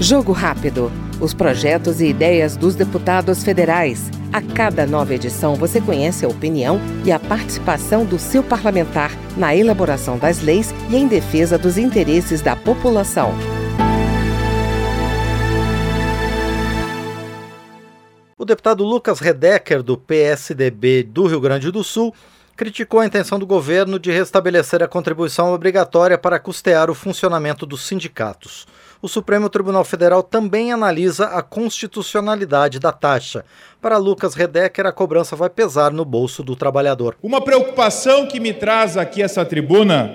Jogo Rápido. Os projetos e ideias dos deputados federais. A cada nova edição você conhece a opinião e a participação do seu parlamentar na elaboração das leis e em defesa dos interesses da população. O deputado Lucas Redecker, do PSDB do Rio Grande do Sul, criticou a intenção do governo de restabelecer a contribuição obrigatória para custear o funcionamento dos sindicatos o Supremo Tribunal Federal também analisa a constitucionalidade da taxa. Para Lucas Redecker, a cobrança vai pesar no bolso do trabalhador. Uma preocupação que me traz aqui essa tribuna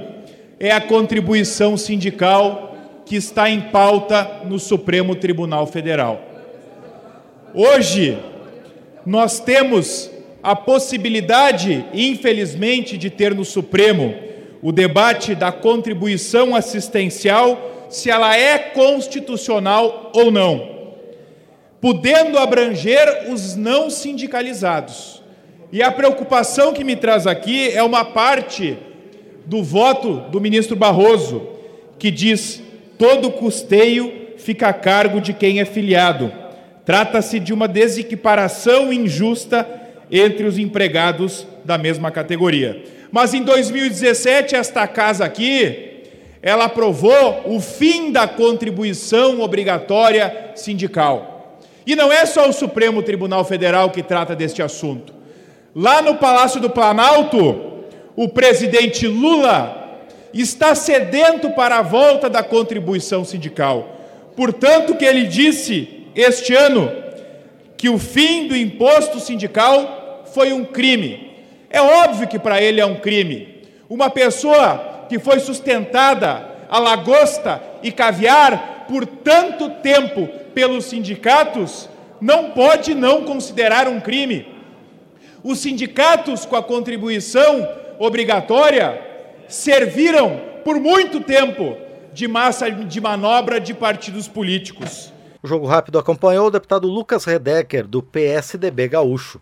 é a contribuição sindical que está em pauta no Supremo Tribunal Federal. Hoje, nós temos a possibilidade, infelizmente, de ter no Supremo o debate da contribuição assistencial se ela é constitucional ou não, podendo abranger os não sindicalizados. E a preocupação que me traz aqui é uma parte do voto do ministro Barroso, que diz: todo custeio fica a cargo de quem é filiado. Trata-se de uma desequiparação injusta entre os empregados da mesma categoria. Mas em 2017, esta casa aqui ela aprovou o fim da contribuição obrigatória sindical. E não é só o Supremo Tribunal Federal que trata deste assunto. Lá no Palácio do Planalto, o presidente Lula está sedento para a volta da contribuição sindical. Portanto, que ele disse este ano que o fim do imposto sindical foi um crime. É óbvio que para ele é um crime. Uma pessoa que foi sustentada a lagosta e caviar por tanto tempo pelos sindicatos, não pode não considerar um crime. Os sindicatos, com a contribuição obrigatória, serviram por muito tempo de massa de manobra de partidos políticos. O Jogo Rápido acompanhou o deputado Lucas Redecker, do PSDB Gaúcho.